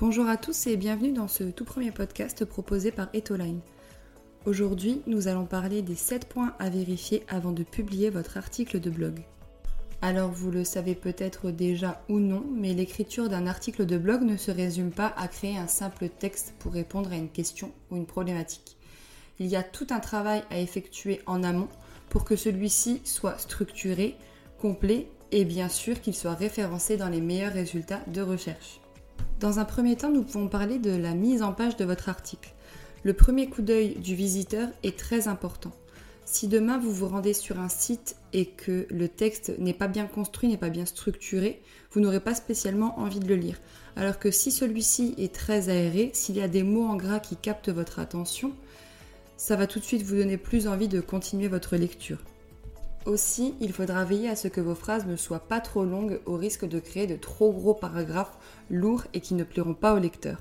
Bonjour à tous et bienvenue dans ce tout premier podcast proposé par Etoline. Aujourd'hui, nous allons parler des 7 points à vérifier avant de publier votre article de blog. Alors vous le savez peut-être déjà ou non, mais l'écriture d'un article de blog ne se résume pas à créer un simple texte pour répondre à une question ou une problématique. Il y a tout un travail à effectuer en amont pour que celui-ci soit structuré, complet et bien sûr qu'il soit référencé dans les meilleurs résultats de recherche. Dans un premier temps, nous pouvons parler de la mise en page de votre article. Le premier coup d'œil du visiteur est très important. Si demain vous vous rendez sur un site et que le texte n'est pas bien construit, n'est pas bien structuré, vous n'aurez pas spécialement envie de le lire. Alors que si celui-ci est très aéré, s'il y a des mots en gras qui captent votre attention, ça va tout de suite vous donner plus envie de continuer votre lecture. Aussi, il faudra veiller à ce que vos phrases ne soient pas trop longues au risque de créer de trop gros paragraphes lourds et qui ne plairont pas au lecteur.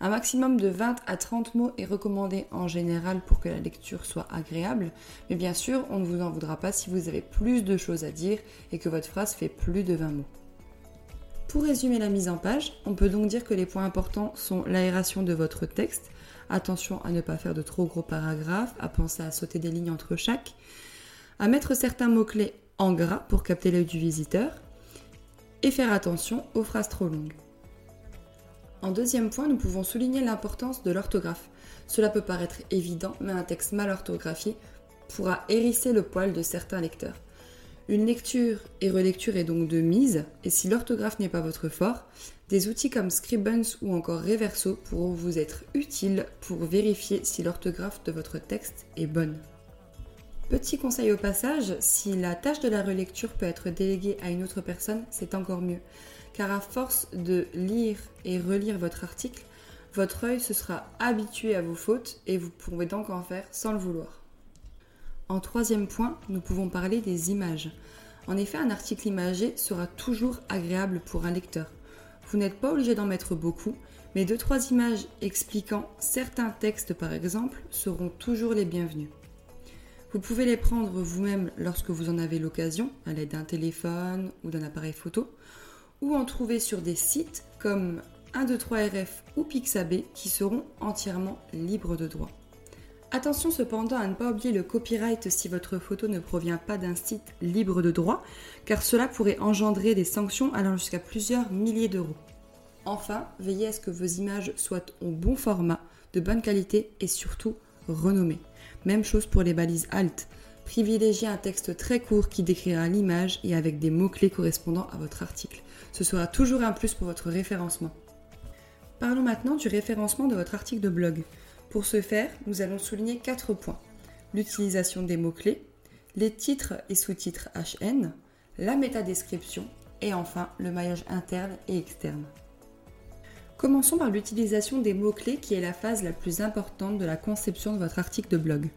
Un maximum de 20 à 30 mots est recommandé en général pour que la lecture soit agréable, mais bien sûr, on ne vous en voudra pas si vous avez plus de choses à dire et que votre phrase fait plus de 20 mots. Pour résumer la mise en page, on peut donc dire que les points importants sont l'aération de votre texte, attention à ne pas faire de trop gros paragraphes, à penser à sauter des lignes entre chaque, à mettre certains mots-clés en gras pour capter l'œil du visiteur et faire attention aux phrases trop longues. En deuxième point, nous pouvons souligner l'importance de l'orthographe. Cela peut paraître évident, mais un texte mal orthographié pourra hérisser le poil de certains lecteurs. Une lecture et relecture est donc de mise, et si l'orthographe n'est pas votre fort, des outils comme Scribens ou encore Reverso pourront vous être utiles pour vérifier si l'orthographe de votre texte est bonne. Petit conseil au passage, si la tâche de la relecture peut être déléguée à une autre personne, c'est encore mieux. Car à force de lire et relire votre article, votre œil se sera habitué à vos fautes et vous pourrez donc en faire sans le vouloir. En troisième point, nous pouvons parler des images. En effet, un article imagé sera toujours agréable pour un lecteur. Vous n'êtes pas obligé d'en mettre beaucoup, mais deux trois images expliquant certains textes par exemple seront toujours les bienvenues. Vous pouvez les prendre vous-même lorsque vous en avez l'occasion, à l'aide d'un téléphone ou d'un appareil photo, ou en trouver sur des sites comme 123RF ou Pixabay qui seront entièrement libres de droit. Attention cependant à ne pas oublier le copyright si votre photo ne provient pas d'un site libre de droit, car cela pourrait engendrer des sanctions allant jusqu'à plusieurs milliers d'euros. Enfin, veillez à ce que vos images soient au bon format, de bonne qualité et surtout renommées. Même chose pour les balises alt. Privilégiez un texte très court qui décrira l'image et avec des mots-clés correspondant à votre article. Ce sera toujours un plus pour votre référencement. Parlons maintenant du référencement de votre article de blog. Pour ce faire, nous allons souligner quatre points. L'utilisation des mots-clés, les titres et sous-titres HN, la métadescription et enfin le maillage interne et externe. Commençons par l'utilisation des mots-clés qui est la phase la plus importante de la conception de votre article de blog.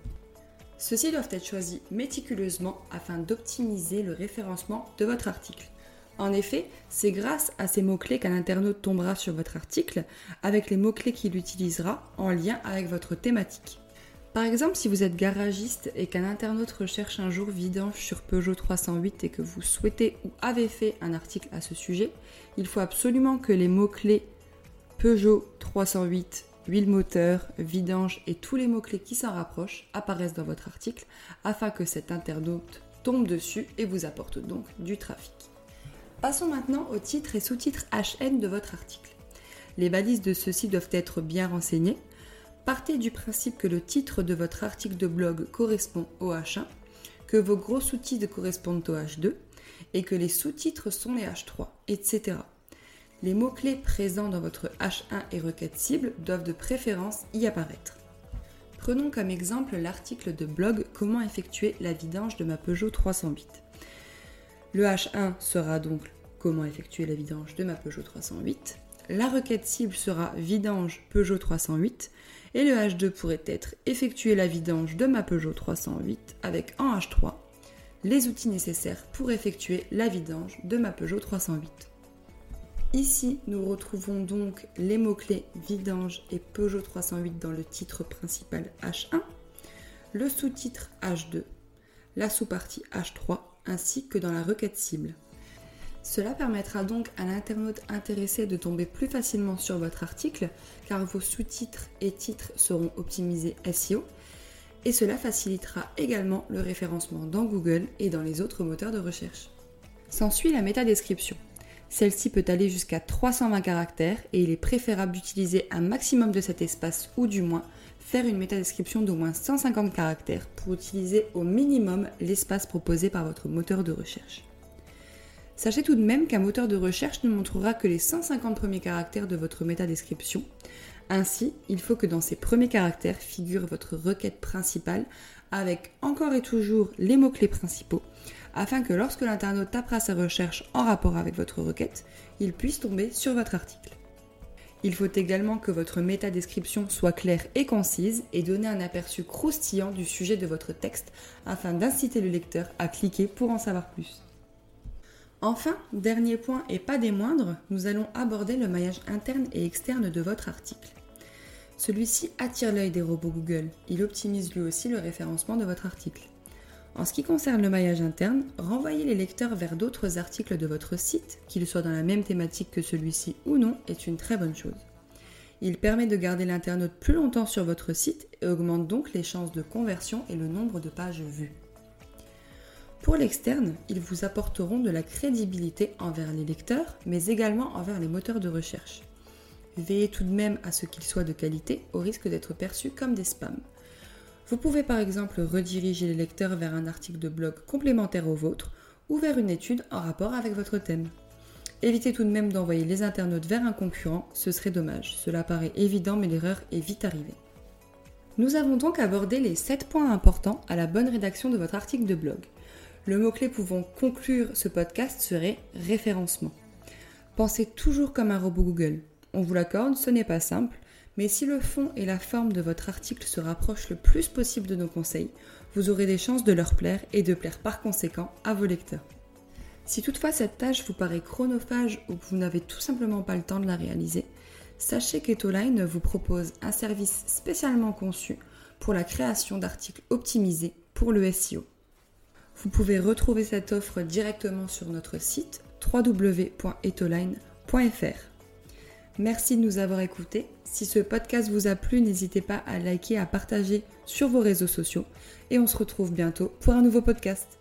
Ceux-ci doivent être choisis méticuleusement afin d'optimiser le référencement de votre article. En effet, c'est grâce à ces mots-clés qu'un internaute tombera sur votre article avec les mots-clés qu'il utilisera en lien avec votre thématique. Par exemple, si vous êtes garagiste et qu'un internaute recherche un jour vidange sur Peugeot 308 et que vous souhaitez ou avez fait un article à ce sujet, il faut absolument que les mots-clés Peugeot 308, huile moteur, vidange et tous les mots-clés qui s'en rapprochent apparaissent dans votre article afin que cet internaute tombe dessus et vous apporte donc du trafic. Passons maintenant aux titres et sous-titres HN de votre article. Les balises de ceux-ci doivent être bien renseignées. Partez du principe que le titre de votre article de blog correspond au H1, que vos gros sous-titres correspondent au H2 et que les sous-titres sont les H3, etc. Les mots-clés présents dans votre H1 et requête cible doivent de préférence y apparaître. Prenons comme exemple l'article de blog Comment effectuer la vidange de ma Peugeot 308. Le H1 sera donc Comment effectuer la vidange de ma Peugeot 308. La requête cible sera Vidange Peugeot 308 et le H2 pourrait être Effectuer la vidange de ma Peugeot 308 avec en H3 les outils nécessaires pour effectuer la vidange de ma Peugeot 308. Ici, nous retrouvons donc les mots-clés vidange et Peugeot 308 dans le titre principal H1, le sous-titre H2, la sous-partie H3 ainsi que dans la requête cible. Cela permettra donc à l'internaute intéressé de tomber plus facilement sur votre article car vos sous-titres et titres seront optimisés SEO et cela facilitera également le référencement dans Google et dans les autres moteurs de recherche. S'ensuit la métadescription. Celle-ci peut aller jusqu'à 320 caractères et il est préférable d'utiliser un maximum de cet espace ou du moins faire une métadescription d'au moins 150 caractères pour utiliser au minimum l'espace proposé par votre moteur de recherche. Sachez tout de même qu'un moteur de recherche ne montrera que les 150 premiers caractères de votre métadescription. Ainsi, il faut que dans ces premiers caractères figure votre requête principale avec encore et toujours les mots-clés principaux afin que lorsque l'internaute tapera sa recherche en rapport avec votre requête, il puisse tomber sur votre article. Il faut également que votre métadescription soit claire et concise et donner un aperçu croustillant du sujet de votre texte afin d'inciter le lecteur à cliquer pour en savoir plus. Enfin, dernier point et pas des moindres, nous allons aborder le maillage interne et externe de votre article. Celui-ci attire l'œil des robots Google, il optimise lui aussi le référencement de votre article. En ce qui concerne le maillage interne, renvoyer les lecteurs vers d'autres articles de votre site, qu'ils soient dans la même thématique que celui-ci ou non, est une très bonne chose. Il permet de garder l'internaute plus longtemps sur votre site et augmente donc les chances de conversion et le nombre de pages vues. Pour l'externe, ils vous apporteront de la crédibilité envers les lecteurs, mais également envers les moteurs de recherche. Veillez tout de même à ce qu'ils soient de qualité au risque d'être perçus comme des spams. Vous pouvez par exemple rediriger les lecteurs vers un article de blog complémentaire au vôtre ou vers une étude en rapport avec votre thème. Évitez tout de même d'envoyer les internautes vers un concurrent, ce serait dommage. Cela paraît évident mais l'erreur est vite arrivée. Nous avons donc abordé les 7 points importants à la bonne rédaction de votre article de blog. Le mot-clé pouvant conclure ce podcast serait référencement. Pensez toujours comme un robot Google. On vous l'accorde, ce n'est pas simple, mais si le fond et la forme de votre article se rapprochent le plus possible de nos conseils, vous aurez des chances de leur plaire et de plaire par conséquent à vos lecteurs. Si toutefois cette tâche vous paraît chronophage ou que vous n'avez tout simplement pas le temps de la réaliser, sachez qu'Etoline vous propose un service spécialement conçu pour la création d'articles optimisés pour le SEO. Vous pouvez retrouver cette offre directement sur notre site www.etoline.fr. Merci de nous avoir écoutés. Si ce podcast vous a plu, n'hésitez pas à liker, à partager sur vos réseaux sociaux. Et on se retrouve bientôt pour un nouveau podcast.